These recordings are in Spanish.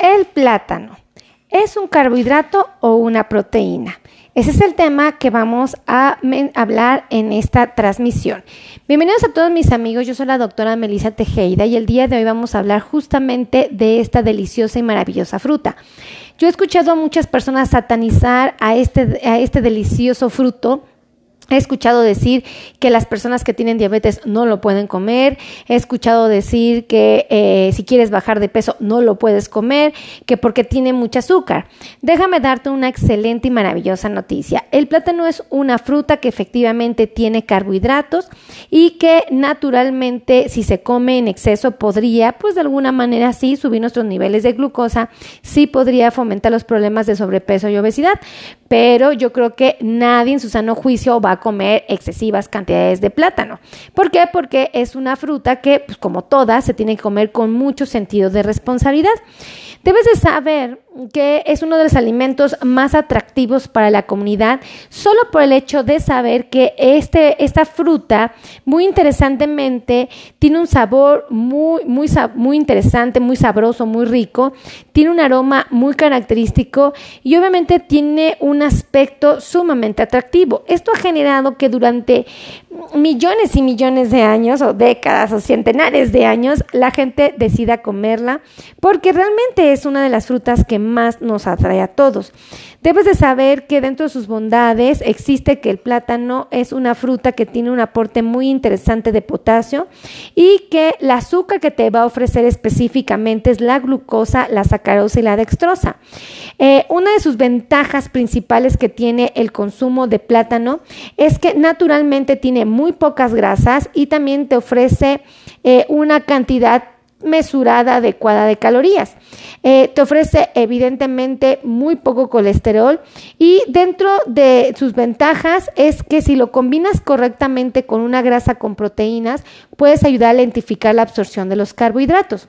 ¿El plátano es un carbohidrato o una proteína? Ese es el tema que vamos a hablar en esta transmisión. Bienvenidos a todos mis amigos, yo soy la doctora Melissa Tejeda y el día de hoy vamos a hablar justamente de esta deliciosa y maravillosa fruta. Yo he escuchado a muchas personas satanizar a este, a este delicioso fruto He escuchado decir que las personas que tienen diabetes no lo pueden comer. He escuchado decir que eh, si quieres bajar de peso no lo puedes comer, que porque tiene mucho azúcar. Déjame darte una excelente y maravillosa noticia. El plátano es una fruta que efectivamente tiene carbohidratos y que naturalmente si se come en exceso podría, pues de alguna manera sí, subir nuestros niveles de glucosa, sí podría fomentar los problemas de sobrepeso y obesidad. Pero yo creo que nadie en su sano juicio va a comer excesivas cantidades de plátano. ¿Por qué? Porque es una fruta que, pues, como todas, se tiene que comer con mucho sentido de responsabilidad. Debes de saber que es uno de los alimentos más atractivos para la comunidad solo por el hecho de saber que este, esta fruta muy interesantemente tiene un sabor muy, muy, muy interesante, muy sabroso, muy rico, tiene un aroma muy característico y obviamente tiene un aspecto sumamente atractivo. Esto ha generado que durante millones y millones de años o décadas o centenares de años la gente decida comerla porque realmente es una de las frutas que más nos atrae a todos. Debes de saber que dentro de sus bondades existe que el plátano es una fruta que tiene un aporte muy interesante de potasio y que el azúcar que te va a ofrecer específicamente es la glucosa, la sacarosa y la dextrosa. Eh, una de sus ventajas principales que tiene el consumo de plátano es que naturalmente tiene muy pocas grasas y también te ofrece eh, una cantidad mesurada adecuada de calorías. Eh, te ofrece evidentemente muy poco colesterol y dentro de sus ventajas es que si lo combinas correctamente con una grasa con proteínas, puedes ayudar a lentificar la absorción de los carbohidratos.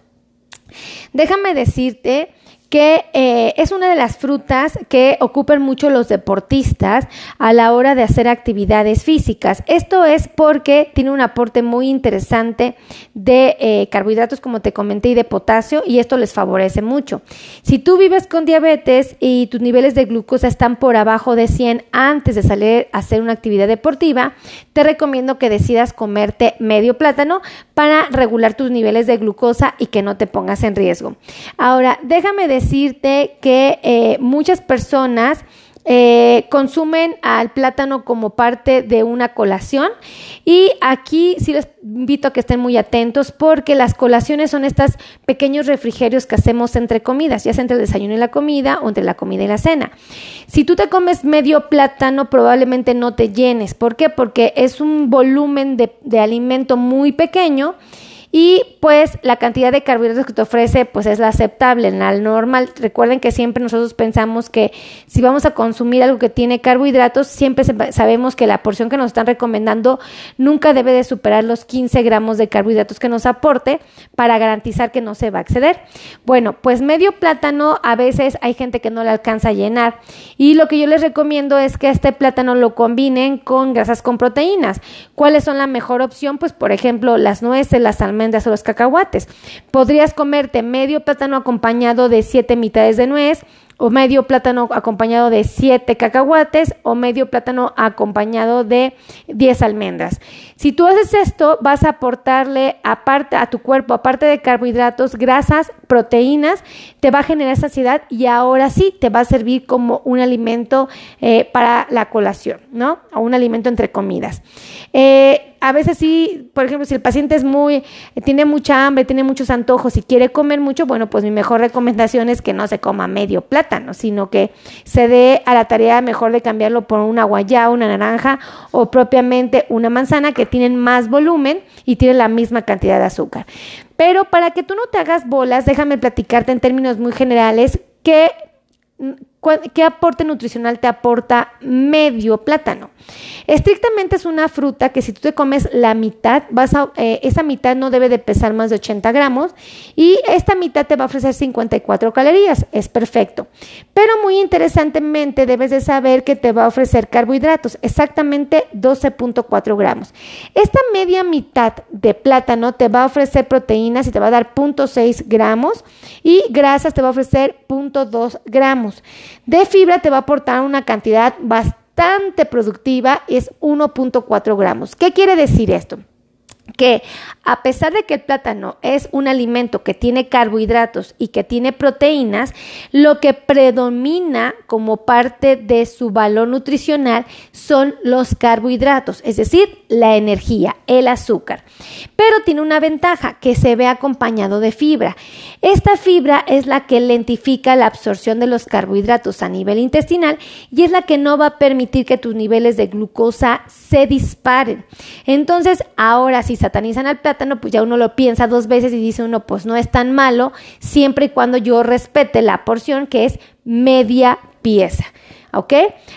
Déjame decirte que eh, es una de las frutas que ocupan mucho los deportistas a la hora de hacer actividades físicas. Esto es porque tiene un aporte muy interesante de eh, carbohidratos, como te comenté, y de potasio, y esto les favorece mucho. Si tú vives con diabetes y tus niveles de glucosa están por abajo de 100 antes de salir a hacer una actividad deportiva, te recomiendo que decidas comerte medio plátano para regular tus niveles de glucosa y que no te pongas en riesgo. Ahora, déjame decir decirte que eh, muchas personas eh, consumen al plátano como parte de una colación y aquí sí les invito a que estén muy atentos porque las colaciones son estos pequeños refrigerios que hacemos entre comidas, ya sea entre el desayuno y la comida o entre la comida y la cena. Si tú te comes medio plátano probablemente no te llenes. ¿Por qué? Porque es un volumen de, de alimento muy pequeño y pues la cantidad de carbohidratos que te ofrece pues es la aceptable, la normal. Recuerden que siempre nosotros pensamos que si vamos a consumir algo que tiene carbohidratos, siempre sabemos que la porción que nos están recomendando nunca debe de superar los 15 gramos de carbohidratos que nos aporte para garantizar que no se va a exceder. Bueno, pues medio plátano a veces hay gente que no le alcanza a llenar y lo que yo les recomiendo es que este plátano lo combinen con grasas con proteínas. ¿Cuáles son la mejor opción? Pues por ejemplo las nueces, las almendras, de los cacahuates. Podrías comerte medio plátano acompañado de siete mitades de nuez, o medio plátano acompañado de 7 cacahuates o medio plátano acompañado de 10 almendras. Si tú haces esto, vas a aportarle aparte a tu cuerpo, aparte de carbohidratos, grasas, proteínas, te va a generar saciedad y ahora sí te va a servir como un alimento eh, para la colación, ¿no? O un alimento entre comidas. Eh, a veces sí, por ejemplo, si el paciente es muy, tiene mucha hambre, tiene muchos antojos y quiere comer mucho, bueno, pues mi mejor recomendación es que no se coma medio plátano, sino que se dé a la tarea mejor de cambiarlo por una guayaba, una naranja o propiamente una manzana que tienen más volumen y tienen la misma cantidad de azúcar. Pero para que tú no te hagas bolas, déjame platicarte en términos muy generales que ¿Qué aporte nutricional te aporta medio plátano? Estrictamente es una fruta que si tú te comes la mitad, eh, esa mitad no debe de pesar más de 80 gramos y esta mitad te va a ofrecer 54 calorías. Es perfecto. Pero muy interesantemente debes de saber que te va a ofrecer carbohidratos, exactamente 12.4 gramos. Esta media mitad de plátano te va a ofrecer proteínas y te va a dar 0.6 gramos y grasas te va a ofrecer 0.2 gramos. De fibra te va a aportar una cantidad bastante productiva, es 1.4 gramos. ¿Qué quiere decir esto? Que a pesar de que el plátano es un alimento que tiene carbohidratos y que tiene proteínas, lo que predomina como parte de su valor nutricional son los carbohidratos, es decir, la energía, el azúcar. Pero tiene una ventaja, que se ve acompañado de fibra. Esta fibra es la que lentifica la absorción de los carbohidratos a nivel intestinal y es la que no va a permitir que tus niveles de glucosa se disparen. Entonces, ahora si satanizan al plátano, pues ya uno lo piensa dos veces y dice uno, pues no es tan malo, siempre y cuando yo respete la porción que es media pieza. ¿Ok?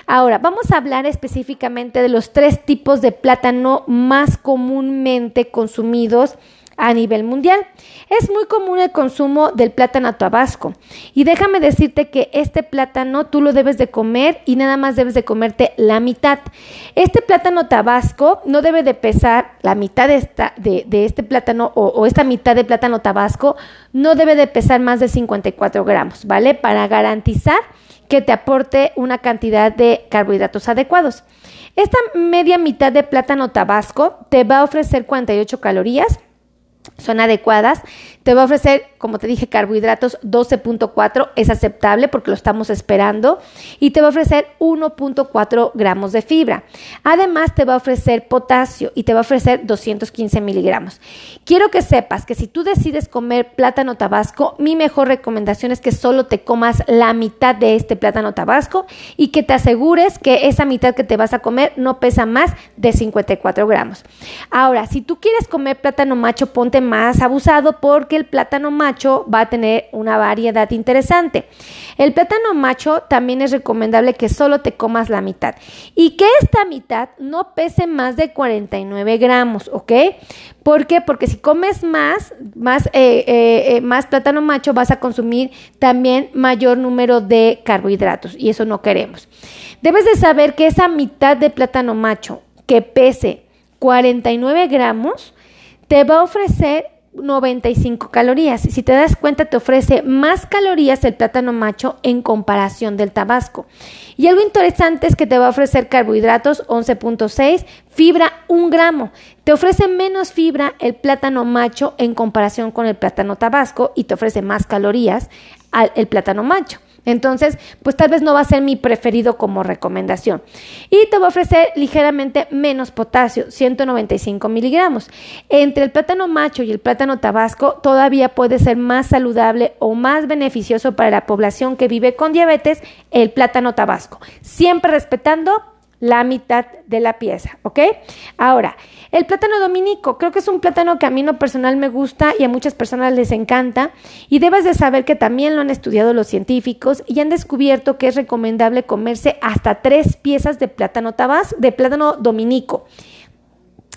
Ahora, vamos a hablar específicamente de los tres tipos de plátano más comúnmente consumidos a nivel mundial. Es muy común el consumo del plátano tabasco y déjame decirte que este plátano tú lo debes de comer y nada más debes de comerte la mitad. Este plátano tabasco no debe de pesar la mitad de, esta, de, este plátano o, o, esta mitad de plátano tabasco no debe de pesar más de 54 gramos, ¿vale? Para garantizar que te aporte una cantidad de carbohidratos adecuados. Esta media mitad de plátano tabasco te va a ofrecer 48 calorías son adecuadas. Te va a ofrecer, como te dije, carbohidratos 12.4, es aceptable porque lo estamos esperando. Y te va a ofrecer 1.4 gramos de fibra. Además, te va a ofrecer potasio y te va a ofrecer 215 miligramos. Quiero que sepas que si tú decides comer plátano tabasco, mi mejor recomendación es que solo te comas la mitad de este plátano tabasco y que te asegures que esa mitad que te vas a comer no pesa más de 54 gramos. Ahora, si tú quieres comer plátano macho, ponte más abusado porque el plátano macho va a tener una variedad interesante. El plátano macho también es recomendable que solo te comas la mitad y que esta mitad no pese más de 49 gramos, ¿ok? ¿Por qué? Porque si comes más, más, eh, eh, eh, más plátano macho vas a consumir también mayor número de carbohidratos y eso no queremos. Debes de saber que esa mitad de plátano macho que pese 49 gramos, te va a ofrecer 95 calorías. Si te das cuenta, te ofrece más calorías el plátano macho en comparación del tabasco. Y algo interesante es que te va a ofrecer carbohidratos 11.6, fibra 1 gramo. Te ofrece menos fibra el plátano macho en comparación con el plátano tabasco y te ofrece más calorías al, el plátano macho. Entonces, pues tal vez no va a ser mi preferido como recomendación. Y te va a ofrecer ligeramente menos potasio, 195 miligramos. Entre el plátano macho y el plátano tabasco, todavía puede ser más saludable o más beneficioso para la población que vive con diabetes el plátano tabasco, siempre respetando la mitad de la pieza, ¿ok? Ahora, el plátano dominico, creo que es un plátano que a mí no personal me gusta y a muchas personas les encanta y debes de saber que también lo han estudiado los científicos y han descubierto que es recomendable comerse hasta tres piezas de plátano tabas, de plátano dominico.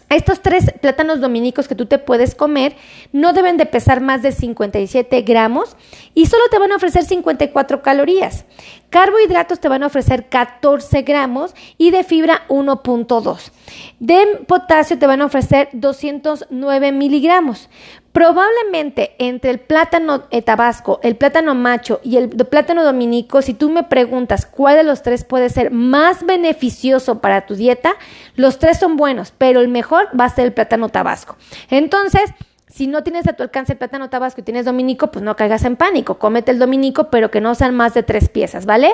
Estos tres plátanos dominicos que tú te puedes comer no deben de pesar más de 57 gramos y solo te van a ofrecer 54 calorías. Carbohidratos te van a ofrecer 14 gramos y de fibra 1.2. De potasio te van a ofrecer 209 miligramos. Probablemente entre el plátano tabasco, el plátano macho y el plátano dominico, si tú me preguntas cuál de los tres puede ser más beneficioso para tu dieta, los tres son buenos, pero el mejor va a ser el plátano tabasco. Entonces, si no tienes a tu alcance el plátano tabasco y tienes dominico, pues no caigas en pánico. Cómete el dominico, pero que no sean más de tres piezas, ¿vale?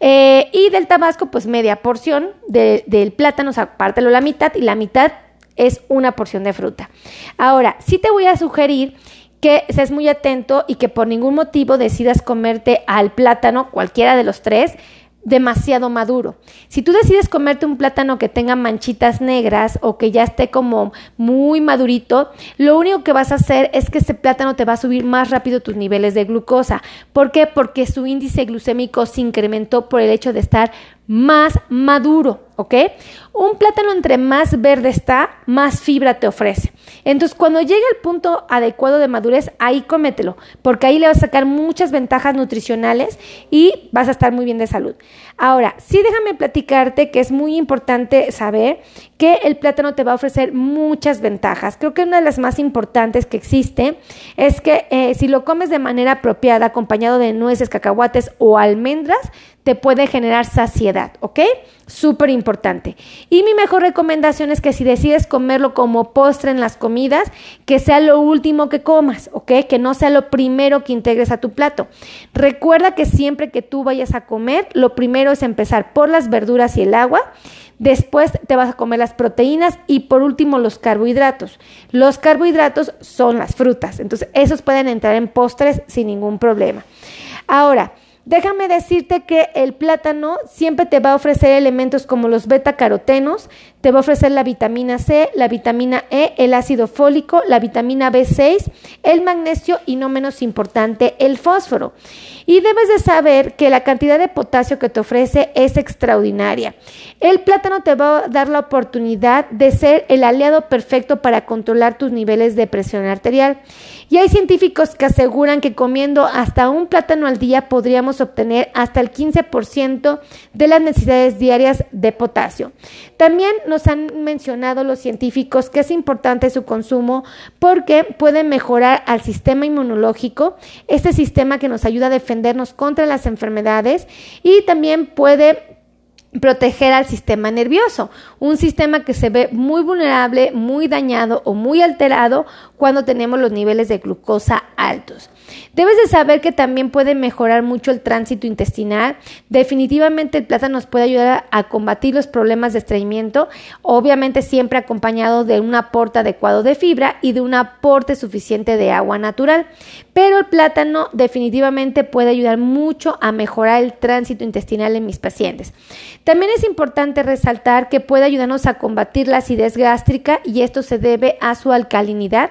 Eh, y del tabasco, pues media porción del plátano, o sea, pártelo la mitad y la mitad es una porción de fruta. Ahora, sí te voy a sugerir que seas muy atento y que por ningún motivo decidas comerte al plátano, cualquiera de los tres, demasiado maduro. Si tú decides comerte un plátano que tenga manchitas negras o que ya esté como muy madurito, lo único que vas a hacer es que ese plátano te va a subir más rápido tus niveles de glucosa. ¿Por qué? Porque su índice glucémico se incrementó por el hecho de estar más maduro, ¿ok? Un plátano entre más verde está, más fibra te ofrece. Entonces, cuando llegue el punto adecuado de madurez, ahí cómetelo, porque ahí le vas a sacar muchas ventajas nutricionales y vas a estar muy bien de salud. Ahora, sí déjame platicarte que es muy importante saber que el plátano te va a ofrecer muchas ventajas. Creo que una de las más importantes que existe es que eh, si lo comes de manera apropiada, acompañado de nueces, cacahuates o almendras, te puede generar saciedad, ¿ok? Súper importante. Y mi mejor recomendación es que si decides comerlo como postre en las comidas, que sea lo último que comas, ¿ok? Que no sea lo primero que integres a tu plato. Recuerda que siempre que tú vayas a comer, lo primero es empezar por las verduras y el agua. Después te vas a comer las proteínas y por último los carbohidratos. Los carbohidratos son las frutas, entonces esos pueden entrar en postres sin ningún problema. Ahora, Déjame decirte que el plátano siempre te va a ofrecer elementos como los beta-carotenos, te va a ofrecer la vitamina C, la vitamina E, el ácido fólico, la vitamina B6, el magnesio y no menos importante, el fósforo. Y debes de saber que la cantidad de potasio que te ofrece es extraordinaria. El plátano te va a dar la oportunidad de ser el aliado perfecto para controlar tus niveles de presión arterial. Y hay científicos que aseguran que comiendo hasta un plátano al día podríamos obtener hasta el 15% de las necesidades diarias de potasio. También nos han mencionado los científicos que es importante su consumo porque puede mejorar al sistema inmunológico, este sistema que nos ayuda a contra las enfermedades y también puede proteger al sistema nervioso, un sistema que se ve muy vulnerable, muy dañado o muy alterado cuando tenemos los niveles de glucosa altos. Debes de saber que también puede mejorar mucho el tránsito intestinal. Definitivamente el plátano nos puede ayudar a combatir los problemas de estreñimiento, obviamente siempre acompañado de un aporte adecuado de fibra y de un aporte suficiente de agua natural. Pero el plátano definitivamente puede ayudar mucho a mejorar el tránsito intestinal en mis pacientes. También es importante resaltar que puede ayudarnos a combatir la acidez gástrica y esto se debe a su alcalinidad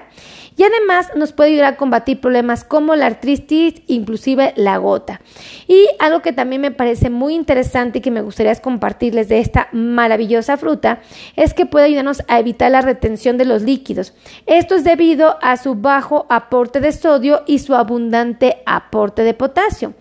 y además nos puede ayudar a combatir problemas como la artritis, inclusive la gota. Y algo que también me parece muy interesante y que me gustaría compartirles de esta maravillosa fruta es que puede ayudarnos a evitar la retención de los líquidos. Esto es debido a su bajo aporte de sodio y su abundante aporte de potasio.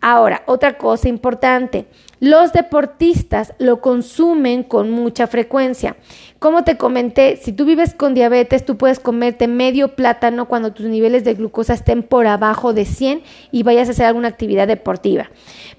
Ahora, otra cosa importante, los deportistas lo consumen con mucha frecuencia. Como te comenté, si tú vives con diabetes, tú puedes comerte medio plátano cuando tus niveles de glucosa estén por abajo de 100 y vayas a hacer alguna actividad deportiva.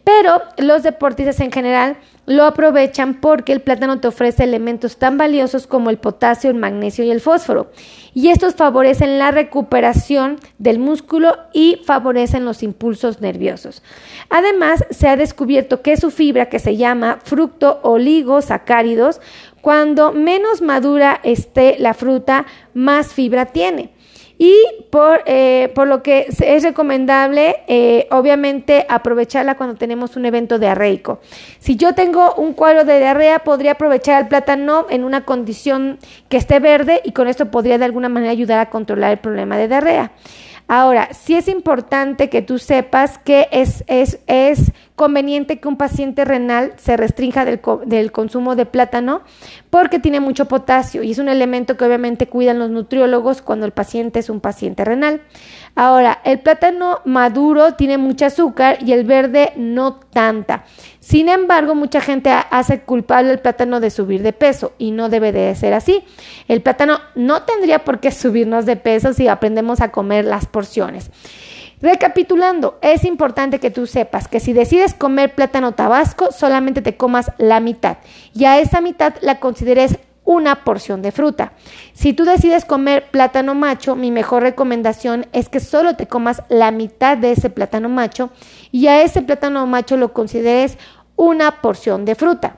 Pero los deportistas en general lo aprovechan porque el plátano te ofrece elementos tan valiosos como el potasio, el magnesio y el fósforo. Y estos favorecen la recuperación del músculo y favorecen los impulsos nerviosos. Además, se ha descubierto que su fibra, que se llama fructo oligosacáridos, cuando menos madura esté la fruta, más fibra tiene. Y por, eh, por lo que es recomendable, eh, obviamente, aprovecharla cuando tenemos un evento diarreico. Si yo tengo un cuadro de diarrea, podría aprovechar el plátano en una condición que esté verde y con esto podría de alguna manera ayudar a controlar el problema de diarrea. Ahora, sí es importante que tú sepas que es, es, es conveniente que un paciente renal se restrinja del, del, consumo de plátano porque tiene mucho potasio y es un elemento que obviamente cuidan los nutriólogos cuando el paciente es un paciente renal. Ahora, el plátano maduro tiene mucho azúcar y el verde no tanta. Sin embargo, mucha gente hace culpable el plátano de subir de peso y no debe de ser así. El plátano no tendría por qué subirnos de peso si aprendemos a comer las porciones. Recapitulando, es importante que tú sepas que si decides comer plátano tabasco, solamente te comas la mitad y a esa mitad la consideres una porción de fruta. Si tú decides comer plátano macho, mi mejor recomendación es que solo te comas la mitad de ese plátano macho y a ese plátano macho lo consideres una porción de fruta.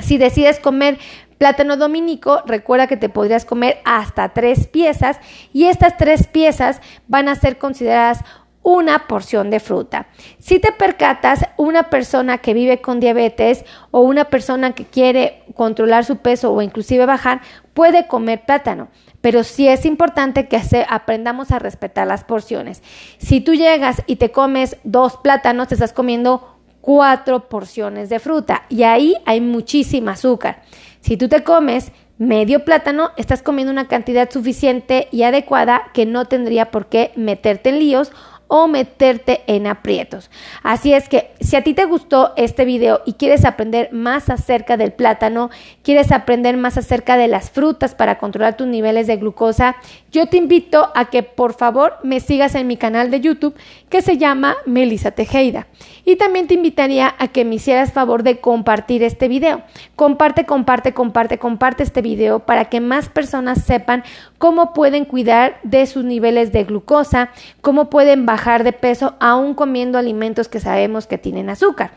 Si decides comer plátano dominico, recuerda que te podrías comer hasta tres piezas y estas tres piezas van a ser consideradas una porción de fruta. Si te percatas, una persona que vive con diabetes o una persona que quiere controlar su peso o inclusive bajar puede comer plátano. Pero sí es importante que aprendamos a respetar las porciones. Si tú llegas y te comes dos plátanos, te estás comiendo cuatro porciones de fruta y ahí hay muchísima azúcar. Si tú te comes medio plátano, estás comiendo una cantidad suficiente y adecuada que no tendría por qué meterte en líos o meterte en aprietos. Así es que si a ti te gustó este video y quieres aprender más acerca del plátano, quieres aprender más acerca de las frutas para controlar tus niveles de glucosa, yo te invito a que por favor me sigas en mi canal de YouTube que se llama Melissa Tejeda. Y también te invitaría a que me hicieras favor de compartir este video. Comparte, comparte, comparte, comparte este video para que más personas sepan cómo pueden cuidar de sus niveles de glucosa, cómo pueden bajar de peso aún comiendo alimentos que sabemos que tienen azúcar.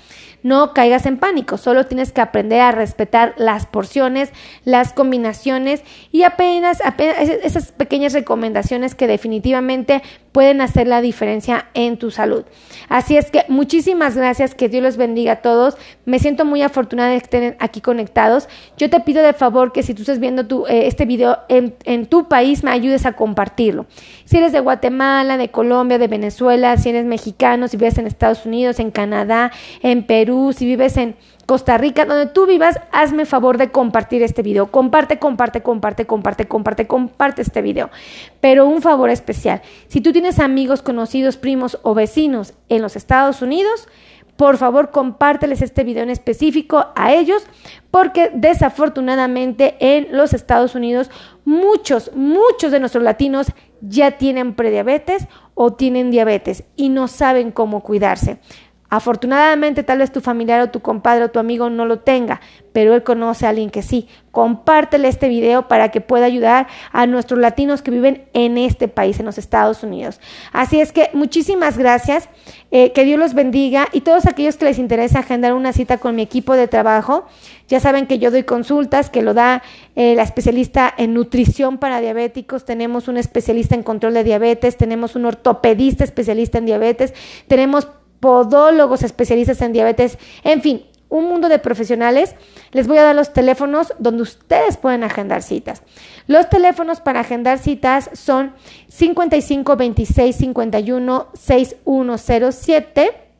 No caigas en pánico, solo tienes que aprender a respetar las porciones, las combinaciones y apenas, apenas esas recomendaciones que definitivamente pueden hacer la diferencia en tu salud. Así es que muchísimas gracias, que Dios los bendiga a todos. Me siento muy afortunada de que estén aquí conectados. Yo te pido de favor que si tú estás viendo eh, este video en, en tu país, me ayudes a compartirlo. Si eres de Guatemala, de Colombia, de Venezuela, si eres mexicano, si vives en Estados Unidos, en Canadá, en Perú, si vives en Costa Rica, donde tú vivas, hazme favor de compartir este video. Comparte, comparte, comparte, comparte, comparte, comparte este video. Pero un favor especial, si tú tienes amigos, conocidos, primos o vecinos en los Estados Unidos, por favor compárteles este video en específico a ellos porque desafortunadamente en los Estados Unidos muchos, muchos de nuestros latinos ya tienen prediabetes o tienen diabetes y no saben cómo cuidarse. Afortunadamente, tal vez tu familiar o tu compadre o tu amigo no lo tenga, pero él conoce a alguien que sí. Compártele este video para que pueda ayudar a nuestros latinos que viven en este país, en los Estados Unidos. Así es que muchísimas gracias, eh, que Dios los bendiga y todos aquellos que les interesa agendar una cita con mi equipo de trabajo, ya saben que yo doy consultas, que lo da eh, la especialista en nutrición para diabéticos, tenemos un especialista en control de diabetes, tenemos un ortopedista especialista en diabetes, tenemos podólogos especialistas en diabetes, en fin, un mundo de profesionales. Les voy a dar los teléfonos donde ustedes pueden agendar citas. Los teléfonos para agendar citas son 55 26 51 6107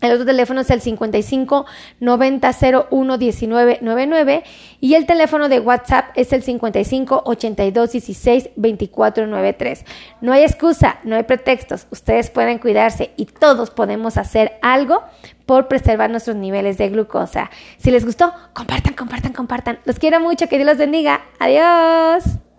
el otro teléfono es el 55 90 01 19 99 y el teléfono de WhatsApp es el 55 82 16 24 93. No hay excusa, no hay pretextos. Ustedes pueden cuidarse y todos podemos hacer algo por preservar nuestros niveles de glucosa. Si les gustó, compartan, compartan, compartan. Los quiero mucho, que Dios los bendiga. Adiós.